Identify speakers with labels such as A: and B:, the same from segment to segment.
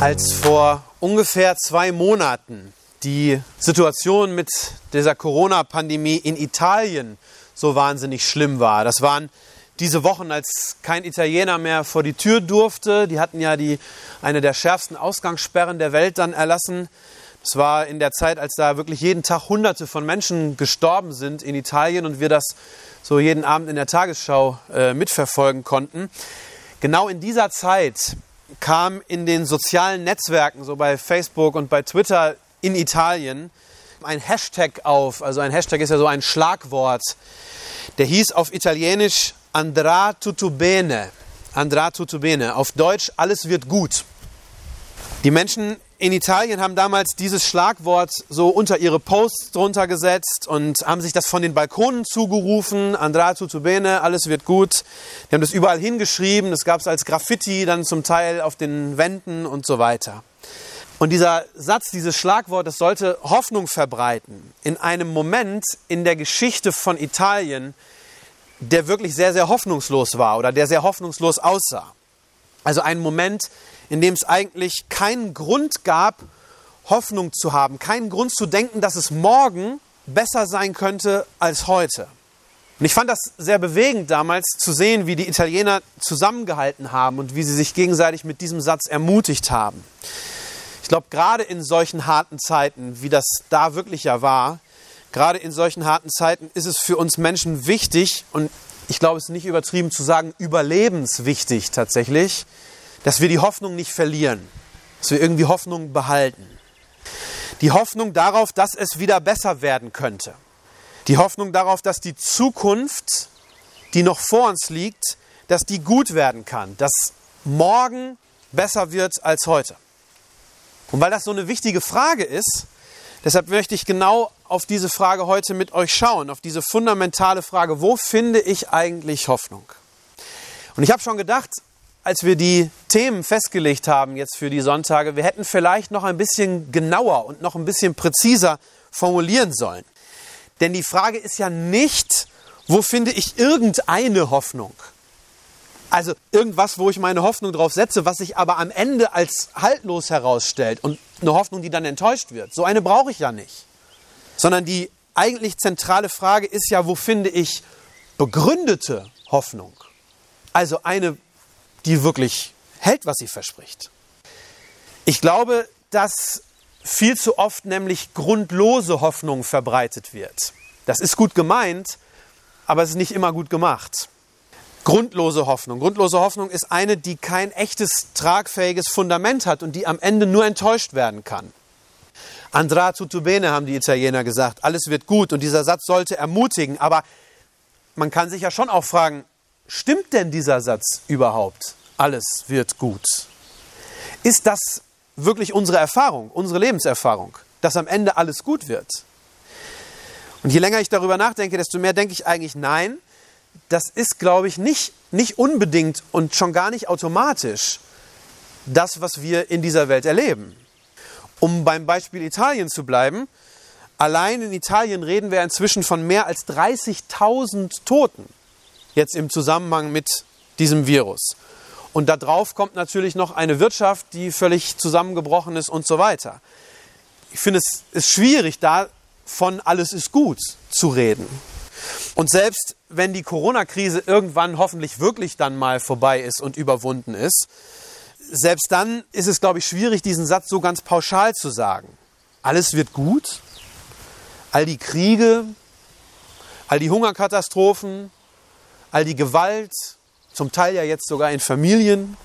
A: Als vor ungefähr zwei Monaten die Situation mit dieser Corona-Pandemie in Italien so wahnsinnig schlimm war. Das waren diese Wochen, als kein Italiener mehr vor die Tür durfte. Die hatten ja die, eine der schärfsten Ausgangssperren der Welt dann erlassen. Das war in der Zeit, als da wirklich jeden Tag Hunderte von Menschen gestorben sind in Italien und wir das so jeden Abend in der Tagesschau äh, mitverfolgen konnten. Genau in dieser Zeit kam in den sozialen Netzwerken, so bei Facebook und bei Twitter in Italien, ein Hashtag auf. Also ein Hashtag ist ja so ein Schlagwort. Der hieß auf Italienisch Andrà tutto bene. Andrà tutto bene. Auf Deutsch, alles wird gut. Die Menschen in Italien haben damals dieses Schlagwort so unter ihre Posts drunter gesetzt und haben sich das von den Balkonen zugerufen. Andrà tutto bene, alles wird gut. Die haben das überall hingeschrieben. Das gab es als Graffiti dann zum Teil auf den Wänden und so weiter. Und dieser Satz, dieses Schlagwort, das sollte Hoffnung verbreiten in einem Moment in der Geschichte von Italien, der wirklich sehr, sehr hoffnungslos war oder der sehr hoffnungslos aussah. Also ein Moment, in dem es eigentlich keinen Grund gab, Hoffnung zu haben, keinen Grund zu denken, dass es morgen besser sein könnte als heute. Und ich fand das sehr bewegend damals zu sehen, wie die Italiener zusammengehalten haben und wie sie sich gegenseitig mit diesem Satz ermutigt haben. Ich glaube, gerade in solchen harten Zeiten, wie das da wirklich ja war, gerade in solchen harten Zeiten ist es für uns Menschen wichtig und ich glaube, es ist nicht übertrieben zu sagen, überlebenswichtig tatsächlich, dass wir die Hoffnung nicht verlieren, dass wir irgendwie Hoffnung behalten. Die Hoffnung darauf, dass es wieder besser werden könnte. Die Hoffnung darauf, dass die Zukunft, die noch vor uns liegt, dass die gut werden kann, dass morgen besser wird als heute. Und weil das so eine wichtige Frage ist, deshalb möchte ich genau auf diese Frage heute mit euch schauen, auf diese fundamentale Frage, wo finde ich eigentlich Hoffnung? Und ich habe schon gedacht, als wir die Themen festgelegt haben jetzt für die Sonntage, wir hätten vielleicht noch ein bisschen genauer und noch ein bisschen präziser formulieren sollen. Denn die Frage ist ja nicht, wo finde ich irgendeine Hoffnung? Also irgendwas, wo ich meine Hoffnung drauf setze, was sich aber am Ende als haltlos herausstellt und eine Hoffnung, die dann enttäuscht wird. So eine brauche ich ja nicht. Sondern die eigentlich zentrale Frage ist ja, wo finde ich begründete Hoffnung? Also eine die wirklich hält, was sie verspricht. Ich glaube, dass viel zu oft nämlich grundlose Hoffnung verbreitet wird. Das ist gut gemeint, aber es ist nicht immer gut gemacht. Grundlose Hoffnung. Grundlose Hoffnung ist eine, die kein echtes, tragfähiges Fundament hat und die am Ende nur enttäuscht werden kann. Andra tutto bene, haben die Italiener gesagt. Alles wird gut und dieser Satz sollte ermutigen. Aber man kann sich ja schon auch fragen, Stimmt denn dieser Satz überhaupt? Alles wird gut. Ist das wirklich unsere Erfahrung, unsere Lebenserfahrung, dass am Ende alles gut wird? Und je länger ich darüber nachdenke, desto mehr denke ich eigentlich, nein, das ist, glaube ich, nicht, nicht unbedingt und schon gar nicht automatisch das, was wir in dieser Welt erleben. Um beim Beispiel Italien zu bleiben, allein in Italien reden wir inzwischen von mehr als 30.000 Toten jetzt im Zusammenhang mit diesem Virus. Und darauf kommt natürlich noch eine Wirtschaft, die völlig zusammengebrochen ist und so weiter. Ich finde, es ist schwierig, da von alles ist gut zu reden. Und selbst wenn die Corona-Krise irgendwann hoffentlich wirklich dann mal vorbei ist und überwunden ist, selbst dann ist es, glaube ich, schwierig, diesen Satz so ganz pauschal zu sagen. Alles wird gut, all die Kriege, all die Hungerkatastrophen, all die Gewalt, zum Teil ja jetzt sogar in Familien,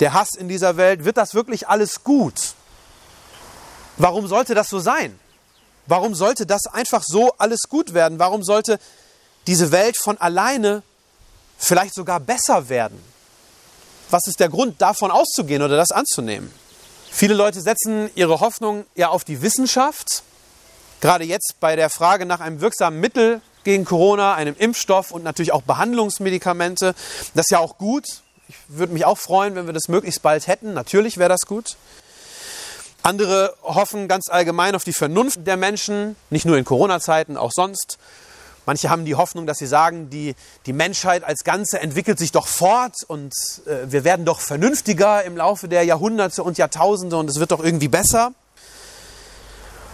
A: der Hass in dieser Welt, wird das wirklich alles gut? Warum sollte das so sein? Warum sollte das einfach so alles gut werden? Warum sollte diese Welt von alleine vielleicht sogar besser werden? Was ist der Grund, davon auszugehen oder das anzunehmen? Viele Leute setzen ihre Hoffnung ja auf die Wissenschaft. Gerade jetzt bei der Frage nach einem wirksamen Mittel gegen Corona, einem Impfstoff und natürlich auch Behandlungsmedikamente. Das ist ja auch gut. Ich würde mich auch freuen, wenn wir das möglichst bald hätten. Natürlich wäre das gut. Andere hoffen ganz allgemein auf die Vernunft der Menschen, nicht nur in Corona-Zeiten, auch sonst. Manche haben die Hoffnung, dass sie sagen, die, die Menschheit als Ganze entwickelt sich doch fort und äh, wir werden doch vernünftiger im Laufe der Jahrhunderte und Jahrtausende und es wird doch irgendwie besser.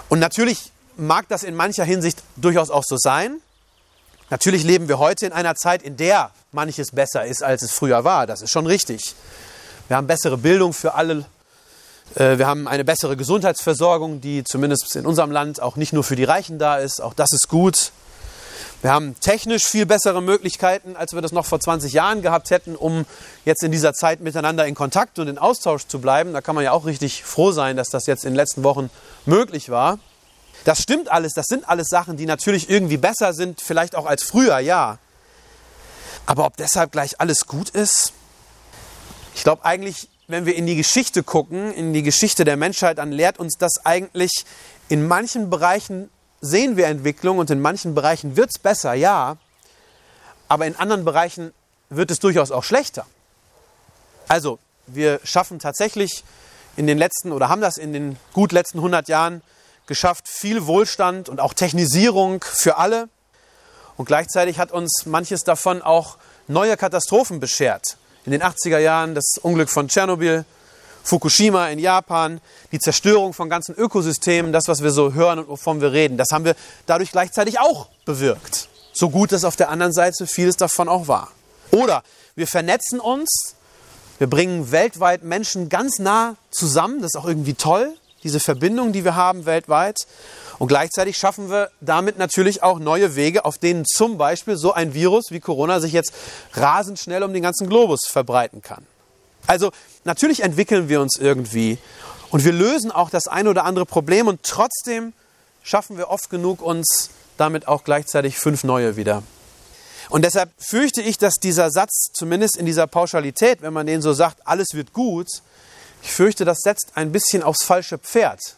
A: Und natürlich mag das in mancher Hinsicht durchaus auch so sein. Natürlich leben wir heute in einer Zeit, in der manches besser ist, als es früher war. Das ist schon richtig. Wir haben bessere Bildung für alle. Äh, wir haben eine bessere Gesundheitsversorgung, die zumindest in unserem Land auch nicht nur für die Reichen da ist. Auch das ist gut. Wir haben technisch viel bessere Möglichkeiten, als wir das noch vor 20 Jahren gehabt hätten, um jetzt in dieser Zeit miteinander in Kontakt und in Austausch zu bleiben. Da kann man ja auch richtig froh sein, dass das jetzt in den letzten Wochen möglich war. Das stimmt alles, das sind alles Sachen, die natürlich irgendwie besser sind, vielleicht auch als früher, ja. Aber ob deshalb gleich alles gut ist? Ich glaube eigentlich, wenn wir in die Geschichte gucken, in die Geschichte der Menschheit, dann lehrt uns das eigentlich, in manchen Bereichen sehen wir Entwicklung und in manchen Bereichen wird es besser, ja. Aber in anderen Bereichen wird es durchaus auch schlechter. Also, wir schaffen tatsächlich in den letzten oder haben das in den gut letzten 100 Jahren geschafft, viel Wohlstand und auch Technisierung für alle. Und gleichzeitig hat uns manches davon auch neue Katastrophen beschert. In den 80er Jahren das Unglück von Tschernobyl, Fukushima in Japan, die Zerstörung von ganzen Ökosystemen, das, was wir so hören und wovon wir reden, das haben wir dadurch gleichzeitig auch bewirkt. So gut dass auf der anderen Seite vieles davon auch war. Oder wir vernetzen uns, wir bringen weltweit Menschen ganz nah zusammen, das ist auch irgendwie toll diese Verbindung, die wir haben weltweit. Und gleichzeitig schaffen wir damit natürlich auch neue Wege, auf denen zum Beispiel so ein Virus wie Corona sich jetzt rasend schnell um den ganzen Globus verbreiten kann. Also natürlich entwickeln wir uns irgendwie und wir lösen auch das ein oder andere Problem und trotzdem schaffen wir oft genug uns damit auch gleichzeitig fünf neue wieder. Und deshalb fürchte ich, dass dieser Satz, zumindest in dieser Pauschalität, wenn man den so sagt, alles wird gut, ich fürchte, das setzt ein bisschen aufs falsche Pferd.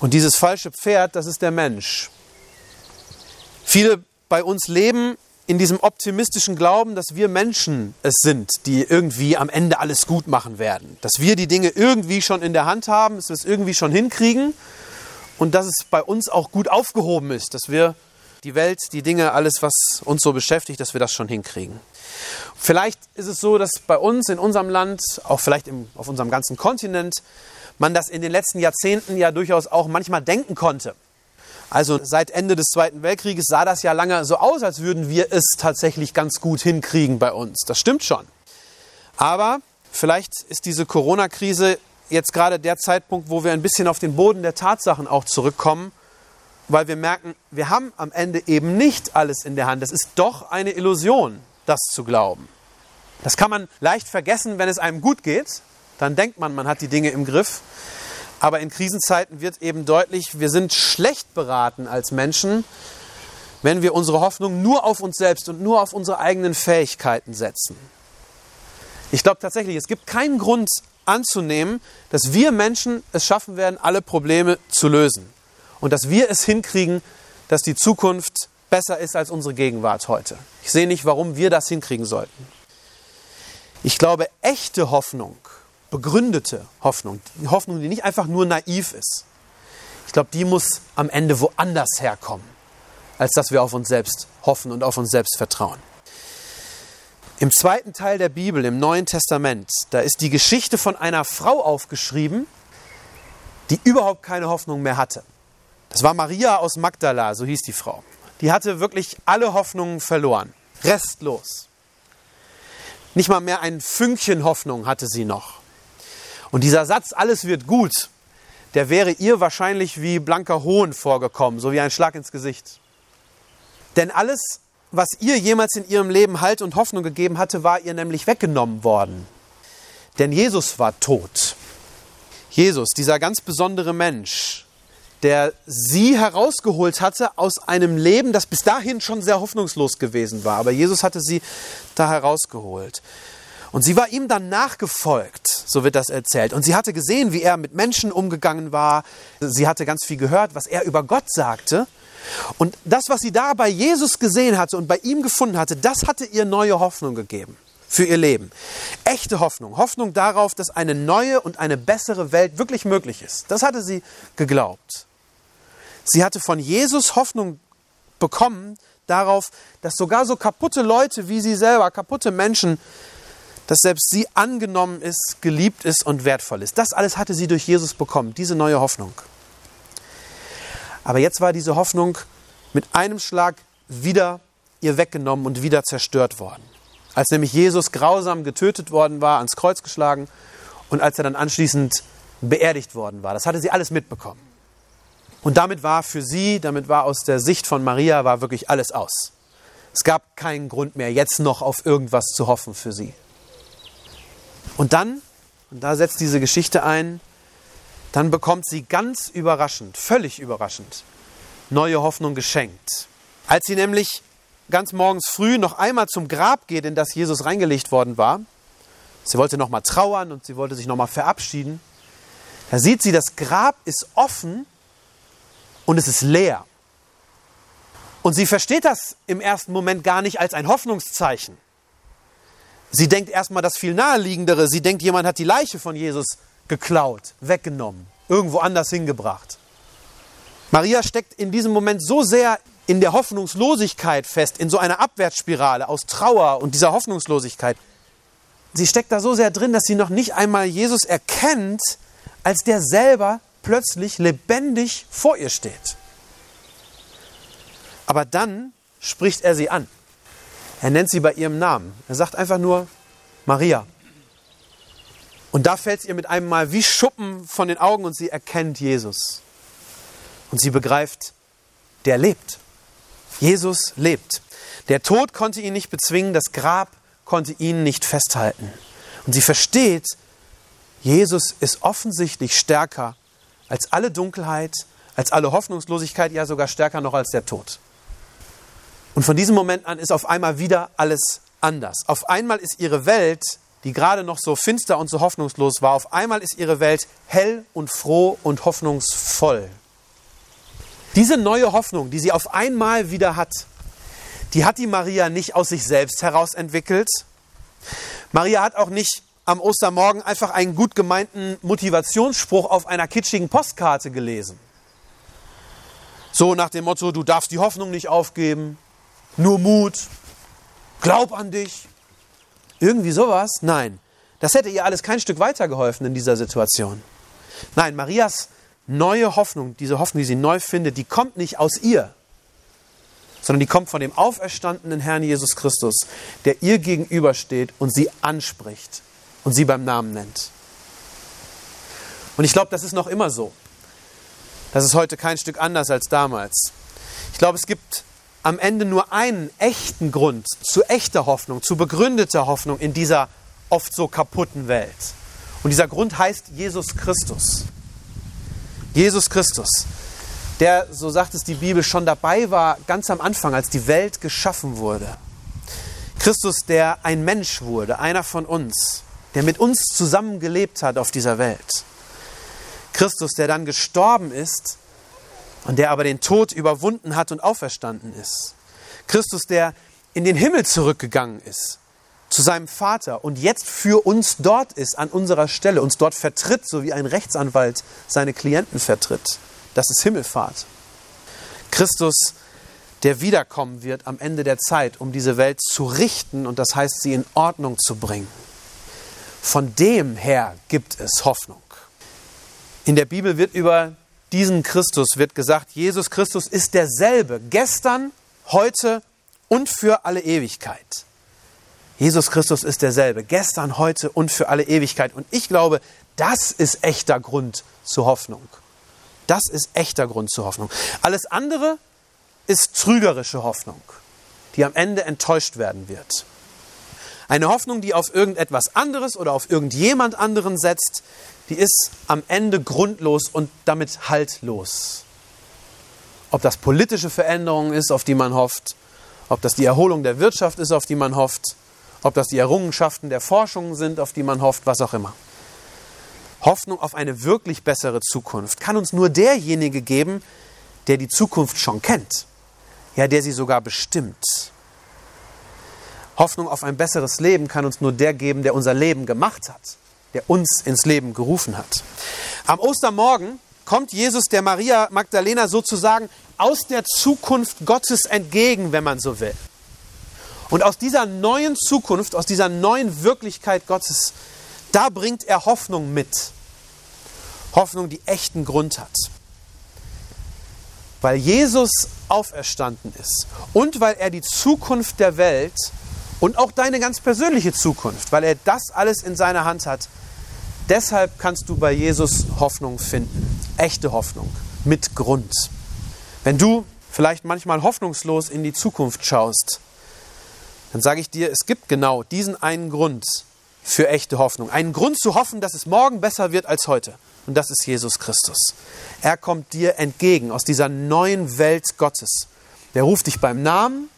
A: Und dieses falsche Pferd, das ist der Mensch. Viele bei uns leben in diesem optimistischen Glauben, dass wir Menschen es sind, die irgendwie am Ende alles gut machen werden. Dass wir die Dinge irgendwie schon in der Hand haben, dass wir es irgendwie schon hinkriegen und dass es bei uns auch gut aufgehoben ist, dass wir die Welt, die Dinge, alles, was uns so beschäftigt, dass wir das schon hinkriegen. Vielleicht ist es so, dass bei uns in unserem Land, auch vielleicht im, auf unserem ganzen Kontinent, man das in den letzten Jahrzehnten ja durchaus auch manchmal denken konnte. Also seit Ende des Zweiten Weltkrieges sah das ja lange so aus, als würden wir es tatsächlich ganz gut hinkriegen bei uns. Das stimmt schon. Aber vielleicht ist diese Corona-Krise jetzt gerade der Zeitpunkt, wo wir ein bisschen auf den Boden der Tatsachen auch zurückkommen weil wir merken, wir haben am Ende eben nicht alles in der Hand. Das ist doch eine Illusion, das zu glauben. Das kann man leicht vergessen, wenn es einem gut geht. Dann denkt man, man hat die Dinge im Griff. Aber in Krisenzeiten wird eben deutlich, wir sind schlecht beraten als Menschen, wenn wir unsere Hoffnung nur auf uns selbst und nur auf unsere eigenen Fähigkeiten setzen. Ich glaube tatsächlich, es gibt keinen Grund anzunehmen, dass wir Menschen es schaffen werden, alle Probleme zu lösen und dass wir es hinkriegen, dass die Zukunft besser ist als unsere Gegenwart heute. Ich sehe nicht, warum wir das hinkriegen sollten. Ich glaube, echte Hoffnung, begründete Hoffnung, die Hoffnung, die nicht einfach nur naiv ist, ich glaube, die muss am Ende woanders herkommen, als dass wir auf uns selbst hoffen und auf uns selbst vertrauen. Im zweiten Teil der Bibel, im Neuen Testament, da ist die Geschichte von einer Frau aufgeschrieben, die überhaupt keine Hoffnung mehr hatte. Das war Maria aus Magdala, so hieß die Frau. Die hatte wirklich alle Hoffnungen verloren. Restlos. Nicht mal mehr ein Fünkchen Hoffnung hatte sie noch. Und dieser Satz, alles wird gut, der wäre ihr wahrscheinlich wie blanker Hohn vorgekommen, so wie ein Schlag ins Gesicht. Denn alles, was ihr jemals in ihrem Leben Halt und Hoffnung gegeben hatte, war ihr nämlich weggenommen worden. Denn Jesus war tot. Jesus, dieser ganz besondere Mensch, der sie herausgeholt hatte aus einem Leben, das bis dahin schon sehr hoffnungslos gewesen war. Aber Jesus hatte sie da herausgeholt. Und sie war ihm dann nachgefolgt, so wird das erzählt. Und sie hatte gesehen, wie er mit Menschen umgegangen war. Sie hatte ganz viel gehört, was er über Gott sagte. Und das, was sie da bei Jesus gesehen hatte und bei ihm gefunden hatte, das hatte ihr neue Hoffnung gegeben für ihr Leben. Echte Hoffnung. Hoffnung darauf, dass eine neue und eine bessere Welt wirklich möglich ist. Das hatte sie geglaubt. Sie hatte von Jesus Hoffnung bekommen darauf, dass sogar so kaputte Leute wie sie selber, kaputte Menschen, dass selbst sie angenommen ist, geliebt ist und wertvoll ist. Das alles hatte sie durch Jesus bekommen, diese neue Hoffnung. Aber jetzt war diese Hoffnung mit einem Schlag wieder ihr weggenommen und wieder zerstört worden. Als nämlich Jesus grausam getötet worden war, ans Kreuz geschlagen und als er dann anschließend beerdigt worden war. Das hatte sie alles mitbekommen. Und damit war für sie, damit war aus der Sicht von Maria, war wirklich alles aus. Es gab keinen Grund mehr, jetzt noch auf irgendwas zu hoffen für sie. Und dann, und da setzt diese Geschichte ein, dann bekommt sie ganz überraschend, völlig überraschend, neue Hoffnung geschenkt. Als sie nämlich ganz morgens früh noch einmal zum Grab geht, in das Jesus reingelegt worden war, sie wollte noch mal trauern und sie wollte sich noch mal verabschieden, da sieht sie, das Grab ist offen und es ist leer. Und sie versteht das im ersten Moment gar nicht als ein Hoffnungszeichen. Sie denkt erstmal das viel naheliegendere. Sie denkt, jemand hat die Leiche von Jesus geklaut, weggenommen, irgendwo anders hingebracht. Maria steckt in diesem Moment so sehr in der Hoffnungslosigkeit fest, in so einer Abwärtsspirale aus Trauer und dieser Hoffnungslosigkeit. Sie steckt da so sehr drin, dass sie noch nicht einmal Jesus erkennt, als der selber plötzlich lebendig vor ihr steht. Aber dann spricht er sie an. Er nennt sie bei ihrem Namen. Er sagt einfach nur Maria. Und da fällt ihr mit einem Mal wie Schuppen von den Augen und sie erkennt Jesus. Und sie begreift, der lebt. Jesus lebt. Der Tod konnte ihn nicht bezwingen, das Grab konnte ihn nicht festhalten. Und sie versteht, Jesus ist offensichtlich stärker als alle Dunkelheit, als alle Hoffnungslosigkeit, ja sogar stärker noch als der Tod. Und von diesem Moment an ist auf einmal wieder alles anders. Auf einmal ist ihre Welt, die gerade noch so finster und so hoffnungslos war, auf einmal ist ihre Welt hell und froh und hoffnungsvoll. Diese neue Hoffnung, die sie auf einmal wieder hat, die hat die Maria nicht aus sich selbst heraus entwickelt. Maria hat auch nicht am Ostermorgen einfach einen gut gemeinten Motivationsspruch auf einer kitschigen Postkarte gelesen. So nach dem Motto, du darfst die Hoffnung nicht aufgeben, nur Mut, glaub an dich. Irgendwie sowas? Nein. Das hätte ihr alles kein Stück weitergeholfen in dieser Situation. Nein, Marias neue Hoffnung, diese Hoffnung, die sie neu findet, die kommt nicht aus ihr, sondern die kommt von dem auferstandenen Herrn Jesus Christus, der ihr gegenübersteht und sie anspricht und sie beim Namen nennt. Und ich glaube, das ist noch immer so. Das ist heute kein Stück anders als damals. Ich glaube, es gibt am Ende nur einen echten Grund zu echter Hoffnung, zu begründeter Hoffnung in dieser oft so kaputten Welt. Und dieser Grund heißt Jesus Christus. Jesus Christus, der, so sagt es die Bibel, schon dabei war, ganz am Anfang, als die Welt geschaffen wurde. Christus, der ein Mensch wurde, einer von uns, der mit uns zusammen gelebt hat auf dieser Welt. Christus, der dann gestorben ist und der aber den Tod überwunden hat und auferstanden ist. Christus, der in den Himmel zurückgegangen ist, zu seinem Vater und jetzt für uns dort ist, an unserer Stelle, uns dort vertritt, so wie ein Rechtsanwalt seine Klienten vertritt. Das ist Himmelfahrt. Christus, der wiederkommen wird am Ende der Zeit, um diese Welt zu richten und das heißt, sie in Ordnung zu bringen. Von dem her gibt es Hoffnung. In der Bibel wird über diesen Christus wird gesagt, Jesus Christus ist derselbe, gestern, heute und für alle Ewigkeit. Jesus Christus ist derselbe, gestern, heute und für alle Ewigkeit. Und ich glaube, das ist echter Grund zur Hoffnung. Das ist echter Grund zur Hoffnung. Alles andere ist trügerische Hoffnung, die am Ende enttäuscht werden wird. Eine Hoffnung, die auf irgendetwas anderes oder auf irgendjemand anderen setzt, die ist am Ende grundlos und damit haltlos. Ob das politische Veränderungen ist, auf die man hofft, ob das die Erholung der Wirtschaft ist, auf die man hofft, ob das die Errungenschaften der Forschung sind, auf die man hofft, was auch immer. Hoffnung auf eine wirklich bessere Zukunft kann uns nur derjenige geben, der die Zukunft schon kennt, ja, der sie sogar bestimmt. Hoffnung auf ein besseres Leben kann uns nur der geben, der unser Leben gemacht hat, der uns ins Leben gerufen hat. Am Ostermorgen kommt Jesus der Maria Magdalena sozusagen aus der Zukunft Gottes entgegen, wenn man so will. Und aus dieser neuen Zukunft, aus dieser neuen Wirklichkeit Gottes, da bringt er Hoffnung mit. Hoffnung, die echten Grund hat. Weil Jesus auferstanden ist und weil er die Zukunft der Welt und auch deine ganz persönliche Zukunft, weil er das alles in seiner Hand hat, deshalb kannst du bei Jesus Hoffnung finden. Echte Hoffnung mit Grund. Wenn du vielleicht manchmal hoffnungslos in die Zukunft schaust, dann sage ich dir, es gibt genau diesen einen Grund für echte Hoffnung. Einen Grund zu hoffen, dass es morgen besser wird als heute. Und das ist Jesus Christus. Er kommt dir entgegen aus dieser neuen Welt Gottes. Der ruft dich beim Namen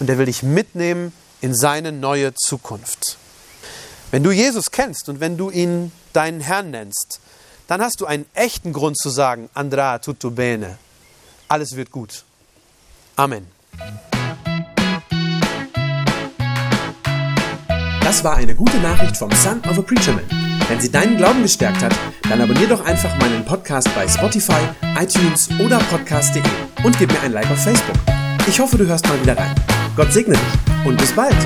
A: und er will dich mitnehmen in seine neue Zukunft. Wenn du Jesus kennst und wenn du ihn deinen Herrn nennst, dann hast du einen echten Grund zu sagen, Andra tutto bene. Alles wird gut. Amen.
B: Das war eine gute Nachricht vom Son of a Preacher Man. Wenn sie deinen Glauben gestärkt hat, dann abonnier doch einfach meinen Podcast bei Spotify, iTunes oder podcast.de und gib mir ein Like auf Facebook. Ich hoffe, du hörst mal wieder rein. Gott segne dich und bis bald.